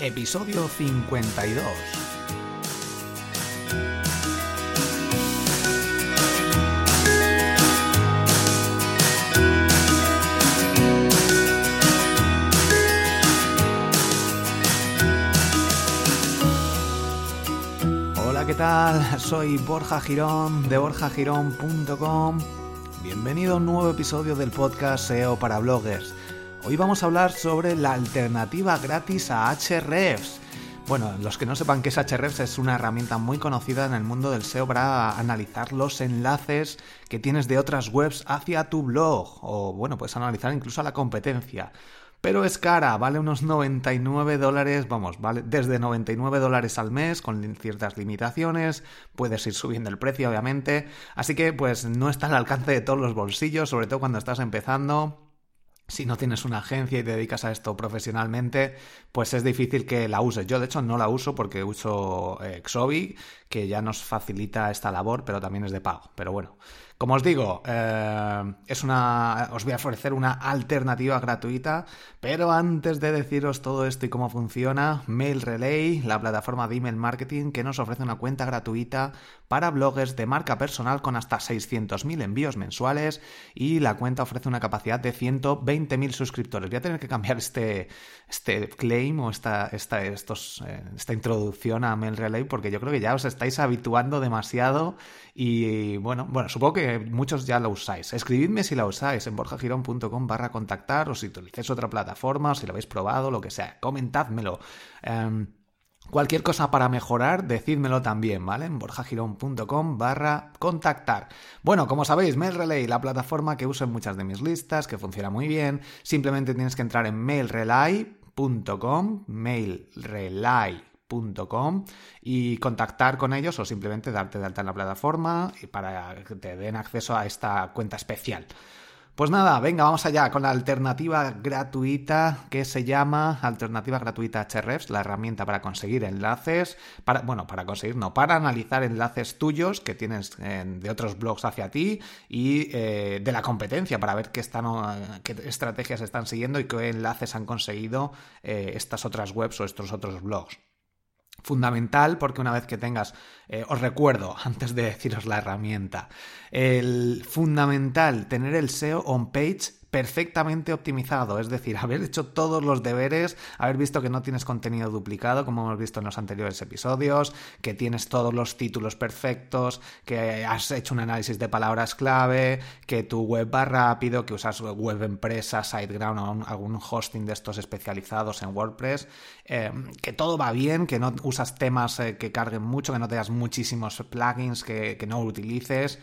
episodio 52. Hola, ¿qué tal? Soy Borja Girón de borjagirón.com. Bienvenido a un nuevo episodio del podcast SEO para bloggers. Hoy vamos a hablar sobre la alternativa gratis a Ahrefs. Bueno, los que no sepan qué es Ahrefs es una herramienta muy conocida en el mundo del SEO para analizar los enlaces que tienes de otras webs hacia tu blog o bueno, puedes analizar incluso a la competencia. Pero es cara, vale unos 99 dólares, vamos, vale desde 99 dólares al mes con ciertas limitaciones, puedes ir subiendo el precio obviamente, así que pues no está al alcance de todos los bolsillos, sobre todo cuando estás empezando, si no tienes una agencia y te dedicas a esto profesionalmente, pues es difícil que la uses. Yo, de hecho, no la uso porque uso eh, Xovi, que ya nos facilita esta labor, pero también es de pago. Pero bueno, como os digo, eh, es una, os voy a ofrecer una alternativa gratuita, pero antes de deciros todo esto y cómo funciona, Mail Relay, la plataforma de email marketing que nos ofrece una cuenta gratuita para bloggers de marca personal con hasta 600.000 envíos mensuales y la cuenta ofrece una capacidad de 120.000 suscriptores. Voy a tener que cambiar este, este claim o esta, esta, estos, eh, esta introducción a Mail Relay porque yo creo que ya os estáis habituando demasiado y bueno, bueno, supongo que muchos ya lo usáis. Escribidme si la usáis en borjagirón.com barra contactar o si utilizáis otra plataforma o si lo habéis probado, lo que sea. Comentádmelo. Em, cualquier cosa para mejorar, decídmelo también, ¿vale? En borjagirón.com barra contactar. Bueno, como sabéis, MailRelay, la plataforma que uso en muchas de mis listas, que funciona muy bien. Simplemente tienes que entrar en mailrelay.com, mailrelay y contactar con ellos o simplemente darte de alta en la plataforma para que te den acceso a esta cuenta especial. Pues nada, venga, vamos allá con la alternativa gratuita que se llama Alternativa Gratuita Hrefs, la herramienta para conseguir enlaces, para, bueno, para conseguir, no, para analizar enlaces tuyos que tienes de otros blogs hacia ti y eh, de la competencia para ver qué, están, qué estrategias están siguiendo y qué enlaces han conseguido eh, estas otras webs o estos otros blogs fundamental porque una vez que tengas, eh, os recuerdo antes de deciros la herramienta, el fundamental tener el SEO on page perfectamente optimizado, es decir, haber hecho todos los deberes, haber visto que no tienes contenido duplicado, como hemos visto en los anteriores episodios, que tienes todos los títulos perfectos, que has hecho un análisis de palabras clave, que tu web va rápido, que usas web empresa, SiteGround o algún hosting de estos especializados en WordPress, eh, que todo va bien, que no usas temas eh, que carguen mucho, que no tengas muchísimos plugins que no utilices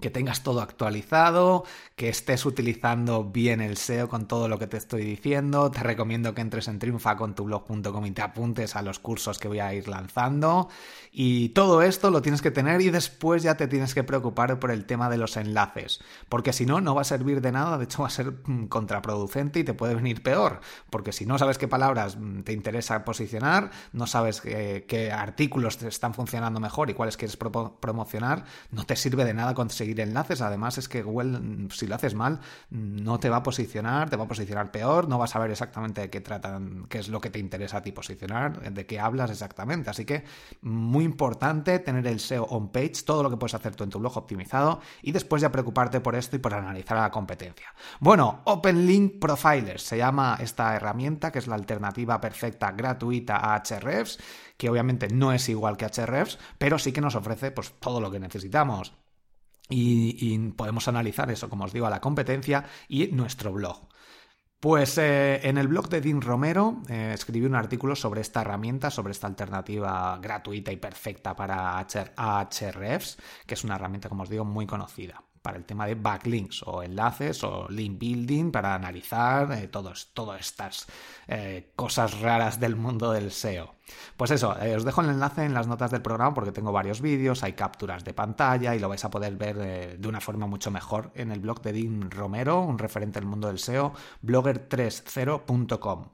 que tengas todo actualizado, que estés utilizando bien el SEO con todo lo que te estoy diciendo. Te recomiendo que entres en triunfacontublog.com y te apuntes a los cursos que voy a ir lanzando. Y todo esto lo tienes que tener y después ya te tienes que preocupar por el tema de los enlaces. Porque si no, no va a servir de nada, de hecho va a ser mm, contraproducente y te puede venir peor. Porque si no sabes qué palabras mm, te interesa posicionar, no sabes qué, artículos te están funcionando mejor y cuáles quieres promocionar, no te sirve de nada conseguir enlaces. Además, es que Google, si lo haces mal, no te va a posicionar, te va a posicionar peor, no vas a saber exactamente de qué tratan, qué es lo que te interesa a ti posicionar, de qué hablas exactamente. Así que, muy importante tener el SEO on page, todo lo que puedes hacer tú en tu blog optimizado y después ya preocuparte por esto y por analizar a la competencia. Bueno, Open Link Profilers se llama esta herramienta que es la alternativa perfecta gratuita a Ahrefs que obviamente no es igual que Ahrefs, pero sí que nos ofrece pues todo lo que necesitamos. Y, podemos analizar eso, como os digo, a la competencia y nuestro blog. Pues eh, en el blog de Dean Romero eh, escribí un artículo sobre esta herramienta, sobre esta alternativa gratuita y perfecta para Ahrefs, que es una herramienta, como os digo, muy conocida para el tema de backlinks o enlaces o link building para analizar eh, todas estas eh, cosas raras del mundo del SEO. Pues eso, eh, os dejo el enlace en las notas del programa porque tengo varios vídeos, hay capturas de pantalla y lo vais a poder ver de una forma mucho mejor en el blog de Dean Romero, un referente del mundo del SEO, blogger30.com.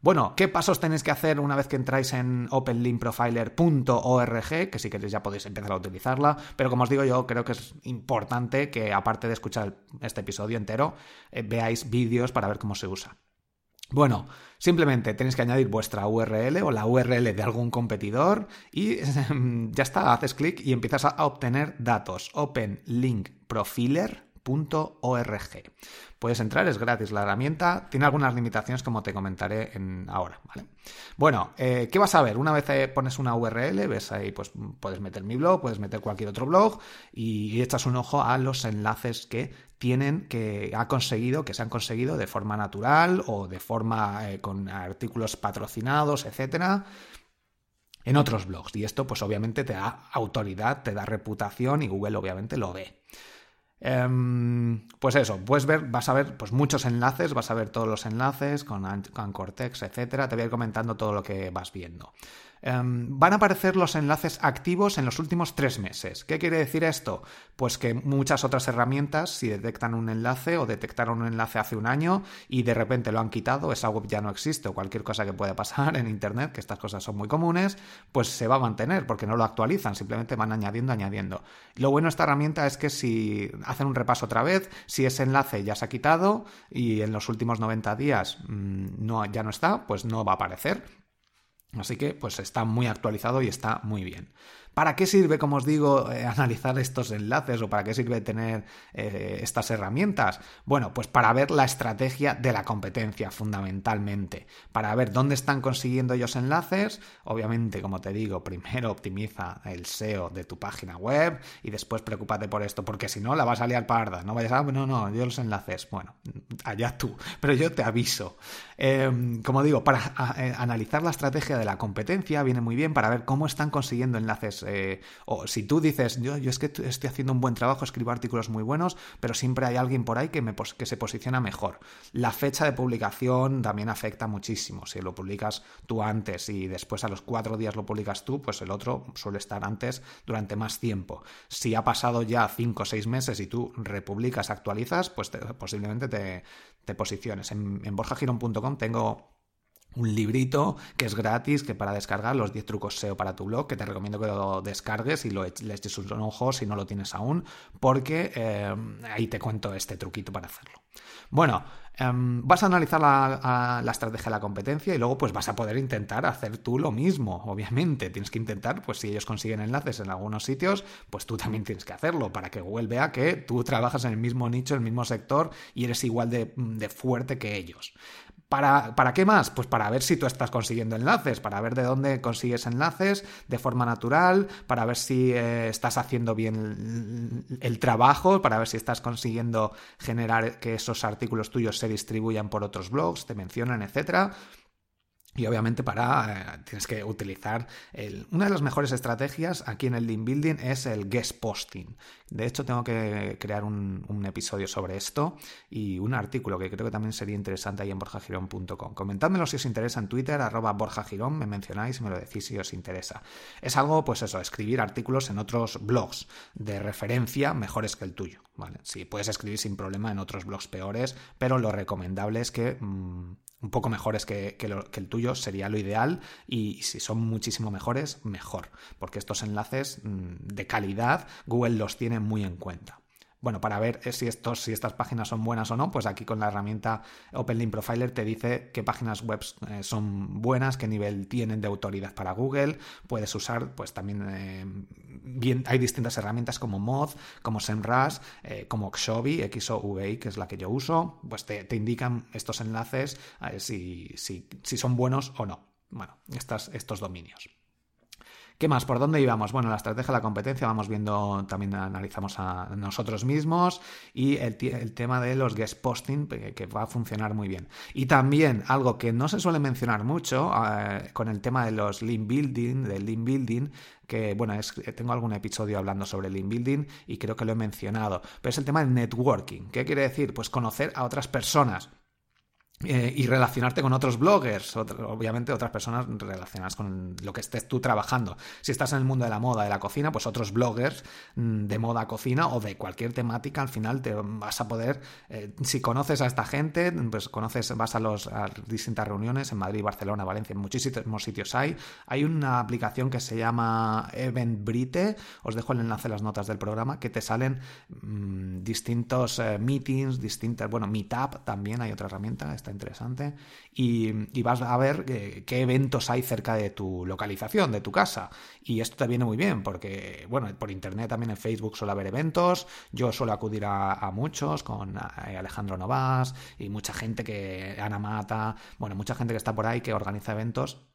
Bueno, ¿qué pasos tenéis que hacer una vez que entráis en openlinkprofiler.org? Que si queréis ya podéis empezar a utilizarla, pero como os digo yo creo que es importante que aparte de escuchar este episodio entero, eh, veáis vídeos para ver cómo se usa. Bueno, simplemente tenéis que añadir vuestra URL o la URL de algún competidor y ya está, haces clic y empiezas a obtener datos. Open Profiler .org. Puedes entrar, es gratis la herramienta, tiene algunas limitaciones como te comentaré en ahora, ¿vale? Bueno, eh, ¿qué vas a ver? Una vez eh, pones una URL, ves ahí, pues puedes meter mi blog, puedes meter cualquier otro blog y, echas un ojo a los enlaces que tienen, que ha conseguido, que se han conseguido de forma natural o de forma eh, con artículos patrocinados, etcétera en otros blogs. Y esto, pues obviamente te da autoridad, te da reputación y Google obviamente lo ve. Em, pues eso, puedes ver, vas a ver pues muchos enlaces, vas a ver todos los enlaces con, con Cortex, etcétera. Te voy a ir comentando todo lo que vas viendo. Em, van a aparecer los enlaces activos en los últimos tres meses. ¿Qué quiere decir esto? Pues que muchas otras herramientas, si detectan un enlace o detectaron un enlace hace un año y de repente lo han quitado, esa web ya no existe o cualquier cosa que pueda pasar en Internet, que estas cosas son muy comunes, pues se va a mantener porque no lo actualizan, simplemente van añadiendo, añadiendo. Lo bueno de esta herramienta es que si hacen un repaso otra vez, si ese enlace ya se ha quitado y en los últimos 90 días mm, no, ya no está, pues no va a aparecer Así que pues está muy actualizado y está muy bien. ¿Para qué sirve, como os digo, eh, analizar estos enlaces o para qué sirve tener eh, estas herramientas? Bueno, pues para ver la estrategia de la competencia, fundamentalmente. Para ver dónde están consiguiendo ellos enlaces. Obviamente, como te digo, primero optimiza el SEO de tu página web y después preocúpate por esto, porque si no, la vas a liar parda. No vayas a, no, no, yo los enlaces. Bueno, allá tú, pero yo te aviso. Em, como digo, para eh, analizar la estrategia de la competencia viene muy bien para ver cómo están consiguiendo enlaces eh, o si tú dices, yo, es que estoy haciendo un buen trabajo, escribo artículos muy buenos, pero siempre hay alguien por ahí que, se posiciona mejor. La fecha de publicación también afecta muchísimo. Si lo publicas tú antes y después a los cuatro días lo publicas tú, pues el otro suele estar antes durante más tiempo. Si ha pasado ya cinco o seis meses y tú republicas, actualizas, pues posiblemente te, te posiciones. En, en borjagirón.com tengo un librito que es gratis, que para descargar los 10 trucos SEO para tu blog, que te recomiendo que lo descargues y lo le eches un ojo si no lo tienes aún, porque eh, ahí te cuento este truquito para hacerlo. Bueno, em, vas a analizar la, estrategia de la competencia y luego pues vas a poder intentar hacer tú lo mismo, obviamente. Tienes que intentar, pues si ellos consiguen enlaces en algunos sitios, pues tú también tienes que hacerlo para que Google vea que tú trabajas en el mismo nicho, el mismo sector y eres igual de fuerte que ellos. ¿Para, ¿Para, qué más? Pues para ver si tú estás consiguiendo enlaces, para ver de dónde consigues enlaces de forma natural, para ver si eh, estás haciendo bien el, el, trabajo, para ver si estás consiguiendo generar que esos artículos tuyos se distribuyan por otros blogs, te mencionan, etcétera. Y obviamente para eh, tienes que utilizar el, una de las mejores estrategias aquí en el link building es el guest posting. De hecho tengo que crear un, episodio sobre esto y un artículo que creo que también sería interesante ahí en borjagirón.com. Comentádmelo si os interesa en Twitter, arroba borjagirón, me mencionáis y me lo decís si os interesa. Es algo, pues eso, escribir artículos en otros blogs de referencia mejores que el tuyo. ¿vale? Sí, puedes escribir sin problema en otros blogs peores, pero lo recomendable es que... Mmm, un poco mejores que, que, el tuyo sería lo ideal y si son muchísimo mejores, mejor, porque estos enlaces mm, de calidad Google los tiene muy en cuenta. Bueno, para ver si, estos, si estas páginas son buenas o no, pues aquí con la herramienta OpenLink Profiler te dice qué páginas web eh, son buenas, qué nivel tienen de autoridad para Google. Puedes usar, pues también eh, hay distintas herramientas como Moz, como SEMrush, eh, como Xovi, XOVI, que es la que yo uso. Pues te, te indican estos enlaces si, si, si son buenos o no. Bueno, estas, estos dominios. ¿Qué más? ¿Por dónde íbamos? Bueno, la estrategia de la competencia vamos viendo, también analizamos a nosotros mismos y el, tema de los guest posting que, va a funcionar muy bien. Y también algo que no se suele mencionar mucho eh, con el tema de los link building, del link building, que bueno, es, tengo algún episodio hablando sobre link building y creo que lo he mencionado, pero es el tema del networking. ¿Qué quiere decir? Pues conocer a otras personas. Eh, y relacionarte con otros bloggers, obviamente otras personas relacionadas con lo que estés tú trabajando. Si estás en el mundo de la moda, de la cocina, pues otros bloggers mm, de moda, cocina o de cualquier temática, al final te vas a poder, eh, si conoces a esta gente, pues conoces, vas a, los, distintas reuniones en Madrid, Barcelona, Valencia, en muchísimos sitios hay. Hay una aplicación que se llama Eventbrite, os dejo el enlace en las notas del programa, que te salen mmm, distintos eh, meetings, distintas, bueno, Meetup también hay otra herramienta, interesante. Y, vas a ver eh, qué eventos hay cerca de tu localización, de tu casa. Y esto te viene muy bien, porque, bueno, por internet también en Facebook suele haber eventos. Yo suelo acudir a, muchos con eh, Alejandro Novas y mucha gente que, Ana Mata, bueno, mucha gente que está por ahí que organiza eventos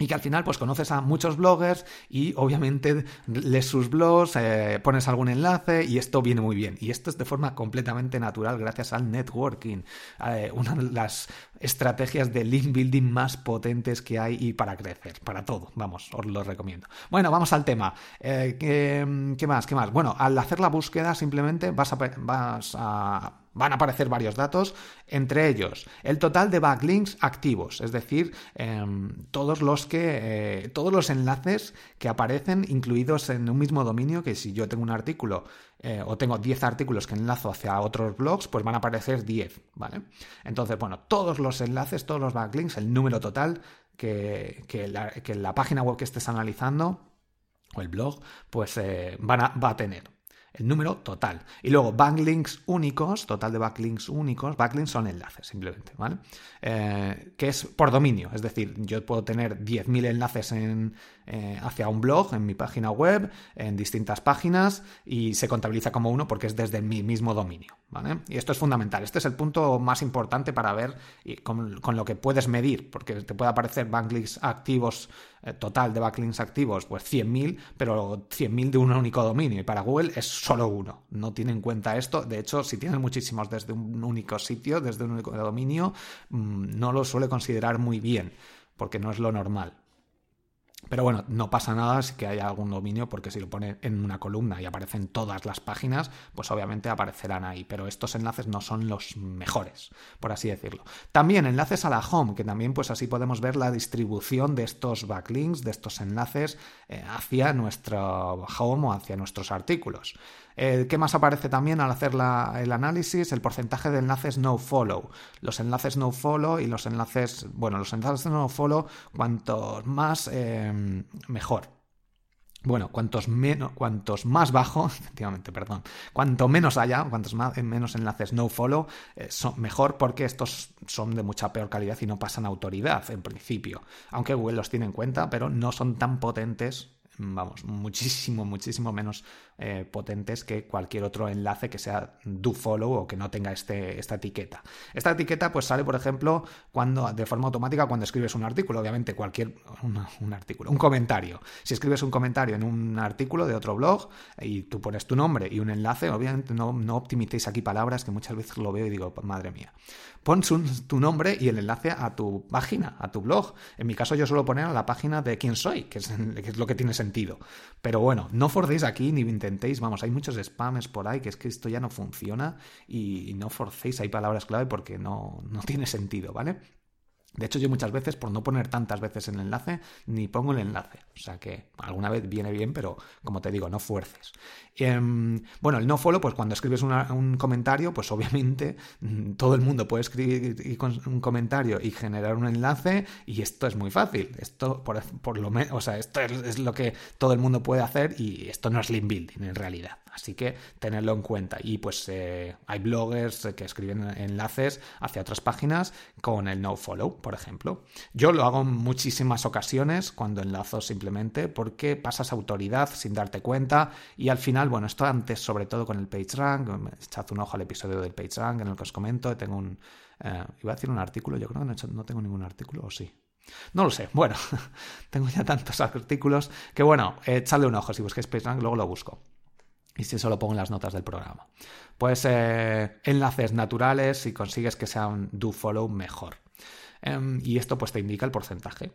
y que al final pues conoces a muchos bloggers y obviamente lees sus blogs, eh, pones algún enlace y esto viene muy bien. Y esto es de forma completamente natural gracias al networking, eh, una de las estrategias de link building más potentes que hay y para crecer, para todo, vamos, os lo recomiendo. Bueno, vamos al tema. Eh, ¿qué, más? ¿Qué más? Bueno, al hacer la búsqueda simplemente vas a, vas a van a aparecer varios datos, entre ellos el total de backlinks activos, es decir, em, todos los que eh, todos los enlaces que aparecen incluidos en un mismo dominio, que si yo tengo un artículo eh, o tengo 10 artículos que enlazo hacia otros blogs, pues van a aparecer 10, ¿vale? Entonces, bueno, todos los enlaces, todos los backlinks, el número total que, la, página web que estés analizando o el blog, pues eh, van a, va a tener el número total. Y luego backlinks únicos, total de backlinks únicos, backlinks son enlaces simplemente, ¿vale? Eh, que es por dominio, es decir, yo puedo tener 10.000 enlaces en, eh, hacia un blog en mi página web, en distintas páginas, y se contabiliza como uno porque es desde mi mismo dominio. Y esto es fundamental, este es el punto más importante para ver con, con lo que puedes medir, porque te puede aparecer backlinks activos eh, total de backlinks activos, pues 100.000, pero 100.000 de un único dominio. Y para Google es solo uno. No tiene en cuenta esto. De hecho, si tienes muchísimos desde un único sitio, desde un único dominio, mm, no lo suele considerar muy bien, porque no es lo normal. Pero bueno, no pasa nada si que haya algún dominio, porque si lo pone en una columna y aparecen todas las páginas, pues obviamente aparecerán ahí. Pero estos enlaces no son los mejores, por así decirlo. También enlaces a la home, que también pues así podemos ver la distribución de estos backlinks, de estos enlaces eh, hacia nuestro home o hacia nuestros artículos. Eh, ¿Qué más aparece también al hacer el análisis? El porcentaje de enlaces no follow. Los enlaces no follow y los enlaces, bueno, los enlaces no follow, cuantos más, eh, mejor. Bueno, cuantos, menos, cuantos más bajo, efectivamente, perdón, cuanto menos haya, cuantos más, menos enlaces no follow, eh, son mejor porque estos son de mucha peor calidad y no pasan autoridad en principio. Aunque Google los tiene en cuenta, pero no son tan potentes vamos, muchísimo, muchísimo menos eh, potentes que cualquier otro enlace que sea do follow o que no tenga este, esta etiqueta. Esta etiqueta pues sale, por ejemplo, cuando de forma automática cuando escribes un artículo, obviamente cualquier un, artículo, un comentario. Si escribes un comentario en un artículo de otro blog y tú pones tu nombre y un enlace, obviamente no, no optimicéis aquí palabras que muchas veces lo veo y digo, madre mía. Pon tu nombre y el enlace a tu página, a tu blog. En mi caso yo suelo poner a la página de quién soy, que es, lo que tiene sentido. Pero bueno, no forcéis aquí ni intentéis, vamos, hay muchos spams por ahí que es que esto ya no funciona y no forcéis, hay palabras clave porque no, no tiene sentido, ¿vale? De hecho, yo muchas veces, por no poner tantas veces el enlace, ni pongo el enlace. O sea que alguna vez viene bien, pero como te digo, no fuerces. Em, bueno, el no follow, pues cuando escribes un comentario, pues obviamente todo el mundo puede escribir un comentario y generar un enlace, y esto es muy fácil. Esto, por, lo menos, o sea, esto es, lo que todo el mundo puede hacer, y esto no es link building en realidad. Así que tenerlo en cuenta. Y pues eh, hay bloggers que escriben enlaces hacia otras páginas con el no follow, por ejemplo. Yo lo hago en muchísimas ocasiones cuando enlazo simplemente porque pasas autoridad sin darte cuenta y al final, bueno, esto antes sobre todo con el PageRank, echad un ojo al episodio del PageRank en el que os comento, tengo un... Eh, iba a decir un artículo, yo creo que no, tengo ningún artículo, o sí. No lo sé. Bueno, tengo ya tantos artículos que, bueno, echadle un ojo si busquéis PageRank, luego lo busco. Y si eso lo pongo en las notas del programa. Pues eh, enlaces naturales, si consigues que sea un do follow, mejor. Em, y esto pues te indica el porcentaje.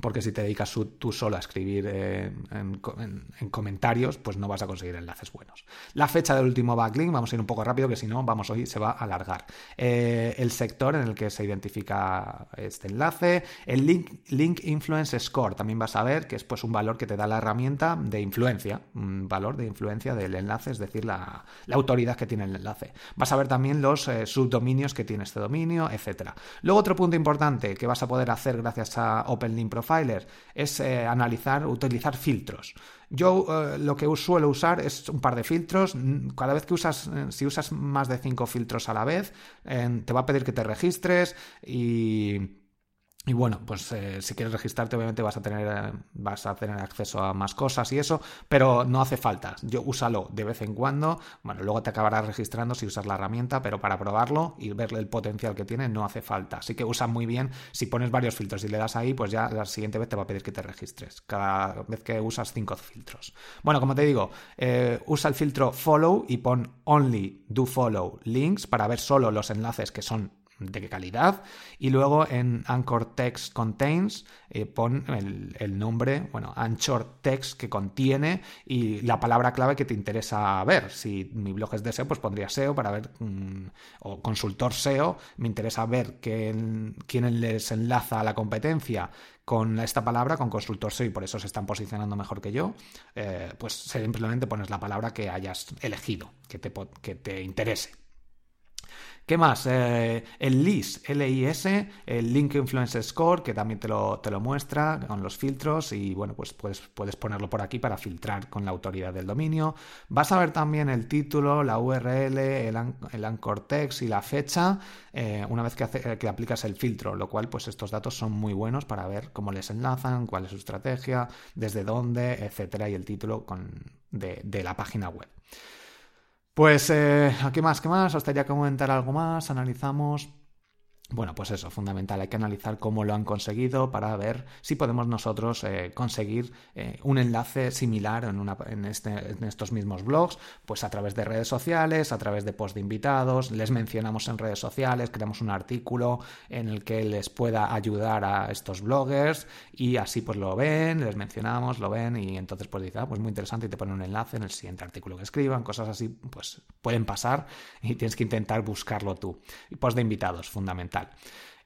Porque si te dedicas tú solo a escribir eh, en, comentarios, pues no vas a conseguir enlaces buenos. La fecha del último backlink, vamos a ir un poco rápido, que si no, vamos, hoy se va a alargar. Eh, el sector en el que se identifica este enlace. El link, link Influence Score, también vas a ver que es pues un valor que te da la herramienta de influencia, un valor de influencia del enlace, es decir, la, autoridad que tiene el enlace. Vas a ver también los eh, subdominios que tiene este dominio, etcétera. Luego otro punto importante que vas a poder hacer gracias a OpenLink Pro Profiler? Es eh, analizar, utilizar filtros. Yo eh, lo que suelo usar es un par de filtros. Cada vez que usas, eh, si usas más de cinco filtros a la vez, te va a pedir que te registres y y bueno, pues eh, si quieres registrarte, obviamente vas a tener eh, vas a tener acceso a más cosas y eso, pero no hace falta. Yo úsalo de vez en cuando. Bueno, luego te acabarás registrando si usas la herramienta, pero para probarlo y verle el potencial que tiene, no hace falta. Así que usa muy bien. Si pones varios filtros y le das ahí, pues ya la siguiente vez te va a pedir que te registres. Cada vez que usas cinco filtros. Bueno, como te digo, eh, usa el filtro follow y pon only do follow links para ver solo los enlaces que son de qué calidad. Y luego en Anchor Text Contains eh, pon el, nombre, bueno, Anchor Text que contiene y la palabra clave que te interesa ver. Si mi blog es de SEO, pues pondría SEO para ver, mm, o consultor SEO, me interesa ver quién les enlaza a la competencia con esta palabra, con consultor SEO, y por eso se están posicionando mejor que yo, eh, pues simplemente pones la palabra que hayas elegido, que te, que te interese. ¿Qué más? Eh, el LIS, L-I-S, el Link Influence Score, que también te lo, te lo, muestra con los filtros y bueno, pues puedes, puedes ponerlo por aquí para filtrar con la autoridad del dominio. Vas a ver también el título, la URL, el, el anchor text y la fecha eh, una vez que, que, aplicas el filtro, lo cual pues estos datos son muy buenos para ver cómo les enlazan, cuál es su estrategia, desde dónde, etcétera, y el título de, de la página web. Pues, eh, ¿qué más? ¿Qué más? ¿Os que comentar algo más? Analizamos. Bueno, pues eso, fundamental. Hay que analizar cómo lo han conseguido para ver si podemos nosotros eh, conseguir eh, un enlace similar en, este, en, estos mismos blogs, pues a través de redes sociales, a través de post de invitados, les mencionamos en redes sociales, creamos un artículo en el que les pueda ayudar a estos bloggers y así pues lo ven, les mencionamos, lo ven y entonces pues ah, pues muy interesante y te ponen un enlace en el siguiente artículo que escriban, cosas así pues pueden pasar y tienes que intentar buscarlo tú. Y post de invitados, fundamental.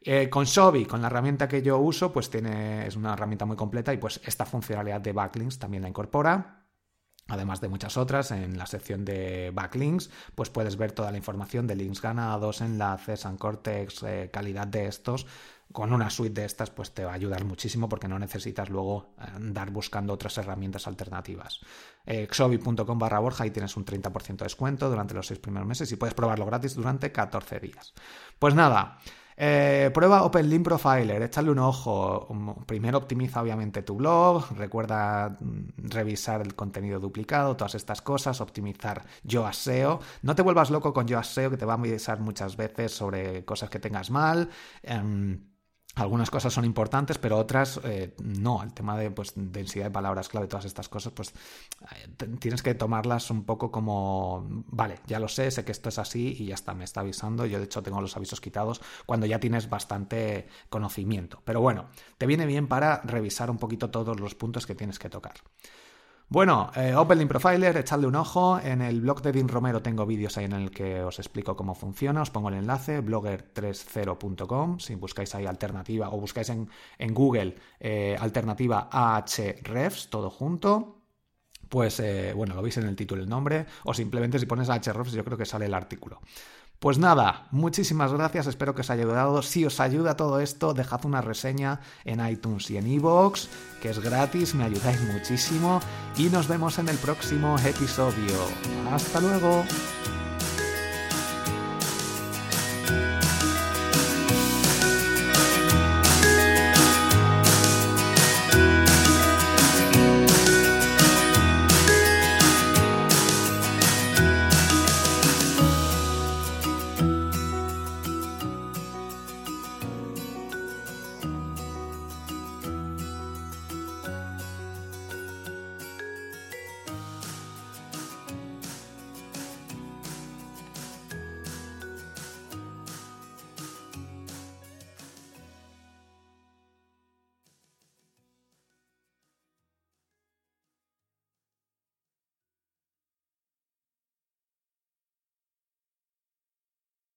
Eh, con Shobi, con la herramienta que yo uso, pues tiene, es una herramienta muy completa y pues esta funcionalidad de backlinks también la incorpora. Además de muchas otras, en la sección de backlinks, pues puedes ver toda la información de links ganados, enlaces, anchor text, eh, calidad de estos. Con una suite de estas, pues te va a ayudar muchísimo porque no necesitas luego andar buscando otras herramientas alternativas. Eh, xobi.com barra Borja y tienes un 30% de descuento durante los seis primeros meses y puedes probarlo gratis durante 14 días. Pues nada. Eh, prueba OpenLink Profiler, échale un ojo. Primero optimiza obviamente tu blog, recuerda mm, revisar el contenido duplicado, todas estas cosas, optimizar Yoast SEO. No te vuelvas loco con Yoast SEO que te va a avisar muchas veces sobre cosas que tengas mal. Em, algunas cosas son importantes, pero otras eh, no. El tema de pues, densidad de palabras clave, todas estas cosas, pues eh, tienes que tomarlas un poco como, vale, ya lo sé, sé que esto es así y ya está, me está avisando. Yo de hecho tengo los avisos quitados cuando ya tienes bastante conocimiento. Pero bueno, te viene bien para revisar un poquito todos los puntos que tienes que tocar. Bueno, eh, Profiler, echadle un ojo. En el blog de Dean Romero tengo vídeos ahí en el que os explico cómo funciona. Os pongo el enlace, blogger30.com. Si buscáis ahí alternativa o buscáis en, Google eh, alternativa Ahrefs, todo junto. Pues eh, bueno, lo veis en el título el nombre, o simplemente si pones Ahrefs, yo creo que sale el artículo. Pues nada, muchísimas gracias, espero que os haya ayudado. Si os ayuda todo esto, dejad una reseña en iTunes y en iVoox, que es gratis, me ayudáis muchísimo y nos vemos en el próximo episodio. Hasta luego.